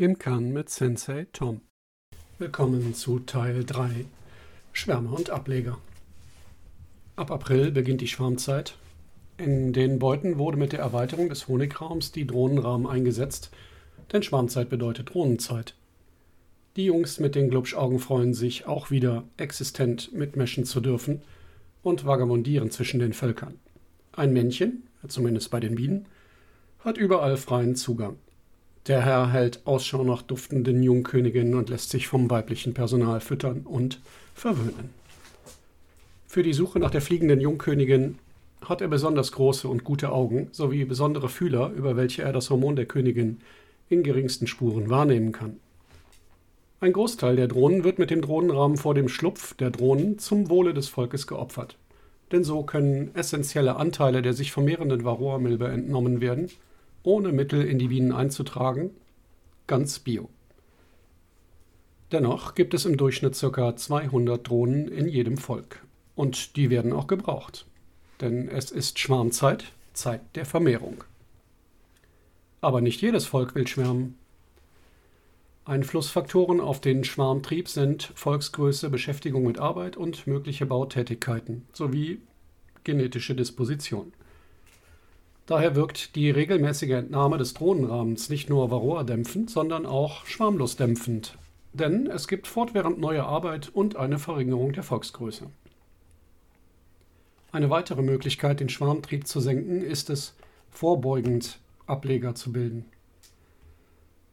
Im Kann mit Sensei Tom. Willkommen zu Teil 3 Schwärmer und Ableger. Ab April beginnt die Schwarmzeit. In den Beuten wurde mit der Erweiterung des Honigraums die Drohnenrahmen eingesetzt, denn Schwarmzeit bedeutet Drohnenzeit. Die Jungs mit den Glubschaugen freuen sich, auch wieder existent mitmischen zu dürfen und vagabundieren zwischen den Völkern. Ein Männchen, zumindest bei den Bienen, hat überall freien Zugang. Der Herr hält Ausschau nach duftenden Jungköniginnen und lässt sich vom weiblichen Personal füttern und verwöhnen. Für die Suche nach der fliegenden Jungkönigin hat er besonders große und gute Augen sowie besondere Fühler, über welche er das Hormon der Königin in geringsten Spuren wahrnehmen kann. Ein Großteil der Drohnen wird mit dem Drohnenrahmen vor dem Schlupf der Drohnen zum Wohle des Volkes geopfert. Denn so können essentielle Anteile der sich vermehrenden Varroa-Milbe entnommen werden ohne Mittel in die Bienen einzutragen, ganz bio. Dennoch gibt es im Durchschnitt ca. 200 Drohnen in jedem Volk. Und die werden auch gebraucht. Denn es ist Schwarmzeit, Zeit der Vermehrung. Aber nicht jedes Volk will schwärmen. Einflussfaktoren auf den Schwarmtrieb sind Volksgröße, Beschäftigung mit Arbeit und mögliche Bautätigkeiten sowie genetische Disposition. Daher wirkt die regelmäßige Entnahme des Drohnenrahmens nicht nur Varroa-dämpfend, sondern auch schwarmlosdämpfend. Denn es gibt fortwährend neue Arbeit und eine Verringerung der Volksgröße. Eine weitere Möglichkeit, den Schwarmtrieb zu senken, ist es, vorbeugend Ableger zu bilden.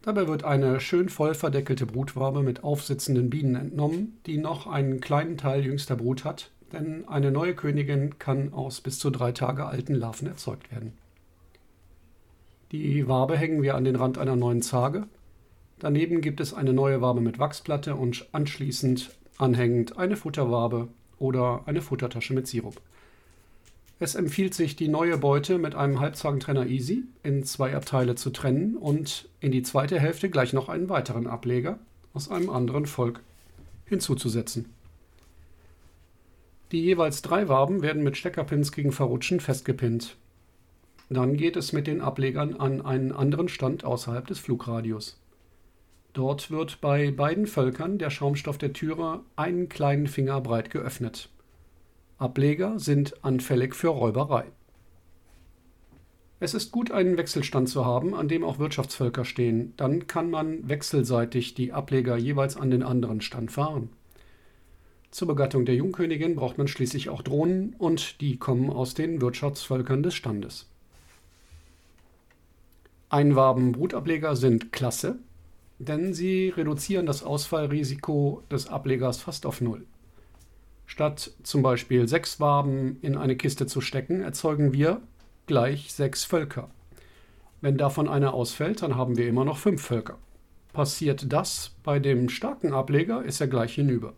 Dabei wird eine schön voll verdeckelte Brutwabe mit aufsitzenden Bienen entnommen, die noch einen kleinen Teil jüngster Brut hat, denn eine neue Königin kann aus bis zu drei Tage alten Larven erzeugt werden. Die Wabe hängen wir an den Rand einer neuen Zage. Daneben gibt es eine neue Wabe mit Wachsplatte und anschließend anhängend eine Futterwabe oder eine Futtertasche mit Sirup. Es empfiehlt sich, die neue Beute mit einem Halbzagentrenner Easy in zwei Abteile zu trennen und in die zweite Hälfte gleich noch einen weiteren Ableger aus einem anderen Volk hinzuzusetzen. Die jeweils drei Waben werden mit Steckerpins gegen Verrutschen festgepinnt. Dann geht es mit den Ablegern an einen anderen Stand außerhalb des Flugradius. Dort wird bei beiden Völkern der Schaumstoff der Türe einen kleinen Finger breit geöffnet. Ableger sind anfällig für Räuberei. Es ist gut, einen Wechselstand zu haben, an dem auch Wirtschaftsvölker stehen. Dann kann man wechselseitig die Ableger jeweils an den anderen Stand fahren. Zur Begattung der Jungkönigin braucht man schließlich auch Drohnen und die kommen aus den Wirtschaftsvölkern des Standes. Einwaben-Brutableger sind klasse, denn sie reduzieren das Ausfallrisiko des Ablegers fast auf Null. Statt zum Beispiel sechs Waben in eine Kiste zu stecken, erzeugen wir gleich sechs Völker. Wenn davon einer ausfällt, dann haben wir immer noch fünf Völker. Passiert das bei dem starken Ableger, ist er gleich hinüber.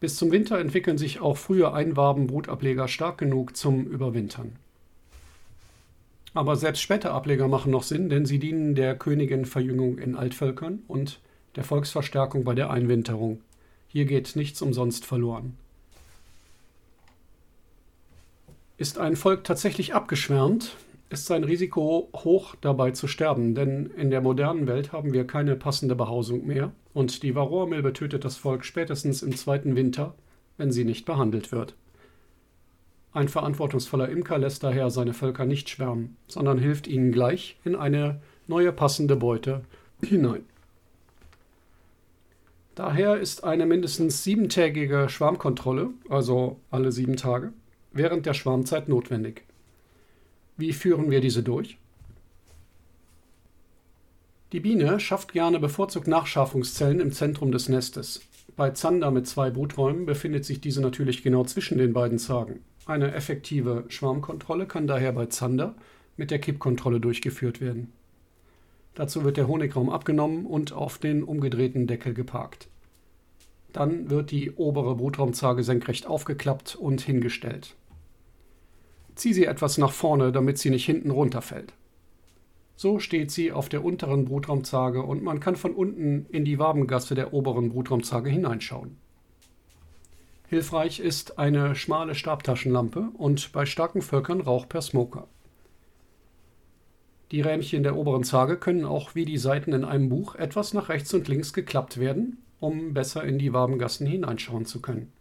Bis zum Winter entwickeln sich auch frühe Einwaben-Brutableger stark genug zum Überwintern. Aber selbst später Ableger machen noch Sinn, denn sie dienen der Königin-Verjüngung in Altvölkern und der Volksverstärkung bei der Einwinterung. Hier geht nichts umsonst verloren. Ist ein Volk tatsächlich abgeschwärmt, ist sein Risiko hoch dabei zu sterben, denn in der modernen Welt haben wir keine passende Behausung mehr und die Varroamilbe tötet das Volk spätestens im zweiten Winter, wenn sie nicht behandelt wird. Ein verantwortungsvoller Imker lässt daher seine Völker nicht schwärmen, sondern hilft ihnen gleich in eine neue passende Beute hinein. Daher ist eine mindestens siebentägige Schwarmkontrolle, also alle sieben Tage, während der Schwarmzeit notwendig. Wie führen wir diese durch? Die Biene schafft gerne bevorzugt Nachschärfungszellen im Zentrum des Nestes. Bei Zander mit zwei Bruträumen befindet sich diese natürlich genau zwischen den beiden Zagen. Eine effektive Schwarmkontrolle kann daher bei Zander mit der Kippkontrolle durchgeführt werden. Dazu wird der Honigraum abgenommen und auf den umgedrehten Deckel geparkt. Dann wird die obere Brutraumzage senkrecht aufgeklappt und hingestellt. Zieh sie etwas nach vorne, damit sie nicht hinten runterfällt. So steht sie auf der unteren Brutraumzage und man kann von unten in die Wabengasse der oberen Brutraumzage hineinschauen. Hilfreich ist eine schmale Stabtaschenlampe und bei starken Völkern Rauch per Smoker. Die Rähmchen der oberen Zage können auch wie die Seiten in einem Buch etwas nach rechts und links geklappt werden, um besser in die Wabengassen hineinschauen zu können.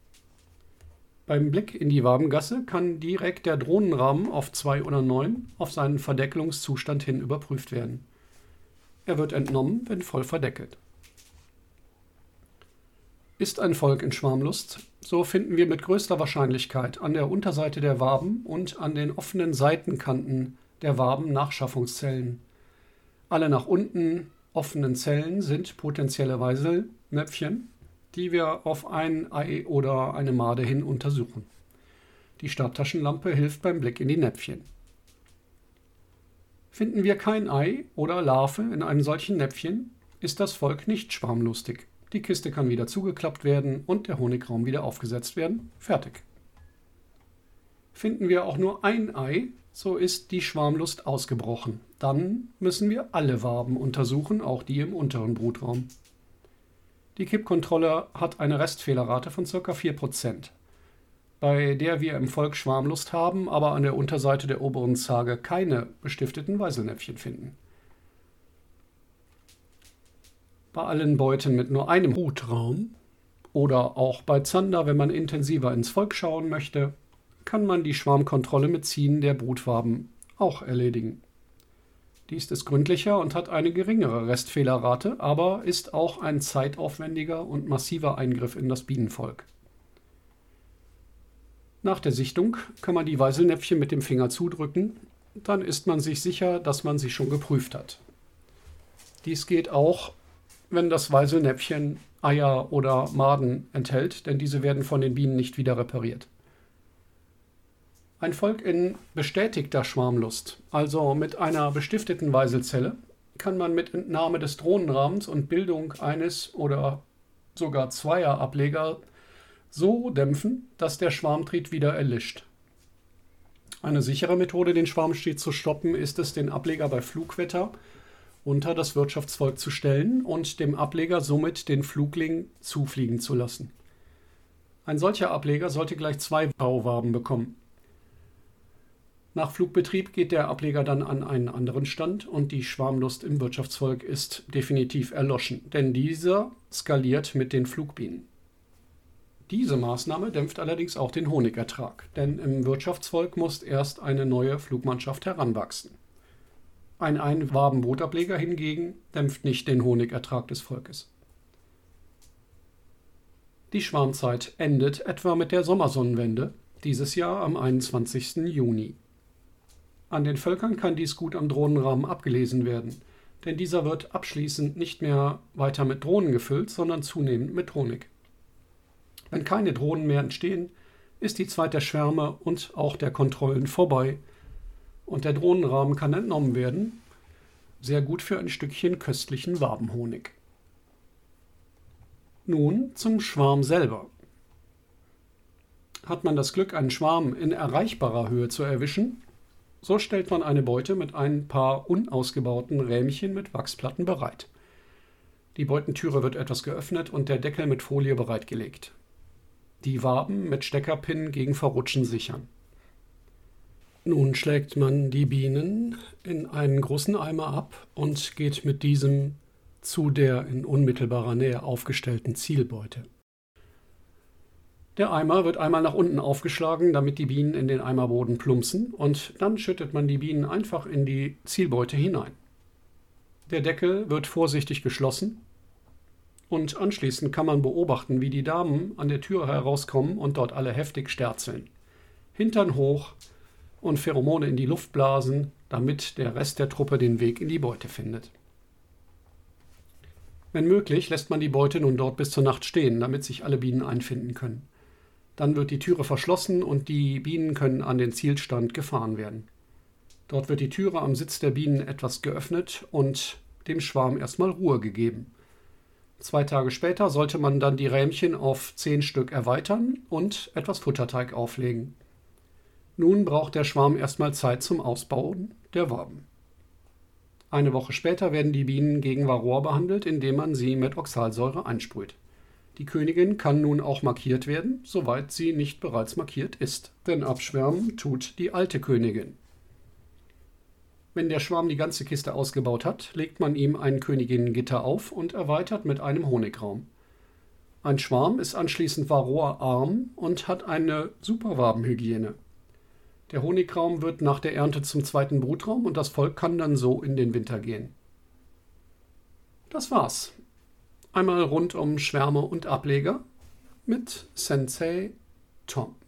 Beim Blick in die Wabengasse kann direkt der Drohnenrahmen auf 2 oder 9 auf seinen Verdeckelungszustand hin überprüft werden. Er wird entnommen, wenn voll verdeckelt. Ist ein Volk in Schwarmlust, so finden wir mit größter Wahrscheinlichkeit an der Unterseite der Waben und an den offenen Seitenkanten der Waben Nachschaffungszellen. Alle nach unten offenen Zellen sind potenzielle Weiselnäpfchen, die wir auf ein Ei oder eine Made hin untersuchen. Die Stabtaschenlampe hilft beim Blick in die Näpfchen. Finden wir kein Ei oder Larve in einem solchen Näpfchen, ist das Volk nicht schwarmlustig. Die Kiste kann wieder zugeklappt werden und der Honigraum wieder aufgesetzt werden. Fertig. Finden wir auch nur ein Ei, so ist die Schwarmlust ausgebrochen. Dann müssen wir alle Waben untersuchen, auch die im unteren Brutraum. Die Kippkontrolle hat eine Restfehlerrate von ca. 4%, bei der wir im Volk Schwarmlust haben, aber an der Unterseite der oberen Zage keine bestifteten Weiselnäpfchen finden. Bei allen Beuten mit nur einem Brutraum oder auch bei Zander, wenn man intensiver ins Volk schauen möchte, kann man die Schwarmkontrolle mit Ziehen der Brutwaben auch erledigen. Dies ist gründlicher und hat eine geringere Restfehlerrate, aber ist auch ein zeitaufwendiger und massiver Eingriff in das Bienenvolk. Nach der Sichtung kann man die Weiselnäpfchen mit dem Finger zudrücken, dann ist man sich sicher, dass man sie schon geprüft hat. Dies geht auch, wenn das Weiselnäpfchen Eier oder Maden enthält, denn diese werden von den Bienen nicht wieder repariert. Ein Volk in bestätigter Schwarmlust, also mit einer bestifteten Weiselzelle, kann man mit Entnahme des Drohnenrahmens und Bildung eines oder sogar zweier Ableger so dämpfen, dass der Schwarmtrieb wieder erlischt. Eine sichere Methode, den Schwarm stets zu stoppen, ist es, den Ableger bei Flugwetter unter das Wirtschaftsvolk zu stellen und dem Ableger somit den Flugling zufliegen zu lassen. Ein solcher Ableger sollte gleich zwei Bauwaben bekommen. Nach Flugbetrieb geht der Ableger dann an einen anderen Stand und die Schwarmlust im Wirtschaftsvolk ist definitiv erloschen, denn dieser skaliert mit den Flugbienen. Diese Maßnahme dämpft allerdings auch den Honigertrag, denn im Wirtschaftsvolk muss erst eine neue Flugmannschaft heranwachsen. Ein Einwabenbrotableger hingegen dämpft nicht den Honigertrag des Volkes. Die Schwarmzeit endet etwa mit der Sommersonnenwende, dieses Jahr am 21. Juni. An den Völkern kann dies gut am Drohnenrahmen abgelesen werden, denn dieser wird abschließend nicht mehr weiter mit Drohnen gefüllt, sondern zunehmend mit Drohnik. Wenn keine Drohnen mehr entstehen, ist die Zeit der Schwärme und auch der Kontrollen vorbei und der Drohnenrahmen kann entnommen werden. Sehr gut für ein Stückchen köstlichen Wabenhonig. Nun zum Schwarm selber. Hat man das Glück, einen Schwarm in erreichbarer Höhe zu erwischen, so stellt man eine Beute mit ein paar unausgebauten Rähmchen mit Wachsplatten bereit. Die Beutentüre wird etwas geöffnet und der Deckel mit Folie bereitgelegt. Die Waben mit Steckerpinnen gegen Verrutschen sichern. Nun schlägt man die Bienen in einen großen Eimer ab und geht mit diesem zu der in unmittelbarer Nähe aufgestellten Zielbeute. Der Eimer wird einmal nach unten aufgeschlagen, damit die Bienen in den Eimerboden plumpsen und dann schüttet man die Bienen einfach in die Zielbeute hinein. Der Deckel wird vorsichtig geschlossen und anschließend kann man beobachten, wie die Damen an der Tür herauskommen und dort alle heftig sterzeln. Hintern hoch und Pheromone in die Luft blasen, damit der Rest der Truppe den Weg in die Beute findet. Wenn möglich, lässt man die Beute nun dort bis zur Nacht stehen, damit sich alle Bienen einfinden können. Dann wird die Türe verschlossen und die Bienen können an den Zielstand gefahren werden. Dort wird die Türe am Sitz der Bienen etwas geöffnet und dem Schwarm erstmal Ruhe gegeben. Zwei Tage später sollte man dann die Rähmchen auf zehn Stück erweitern und etwas Futterteig auflegen. Nun braucht der Schwarm erstmal Zeit zum Ausbauen der Waben. Eine Woche später werden die Bienen gegen Varroa behandelt, indem man sie mit Oxalsäure einsprüht. Die Königin kann nun auch markiert werden, soweit sie nicht bereits markiert ist, denn abschwärmen tut die alte Königin. Wenn der Schwarm die ganze Kiste ausgebaut hat, legt man ihm ein Königinnengitter auf und erweitert mit einem Honigraum. Ein Schwarm ist anschließend varroarm und hat eine Superwabenhygiene. Der Honigraum wird nach der Ernte zum zweiten Brutraum und das Volk kann dann so in den Winter gehen. Das war's. Einmal rund um Schwärme und Ableger mit Sensei Tom.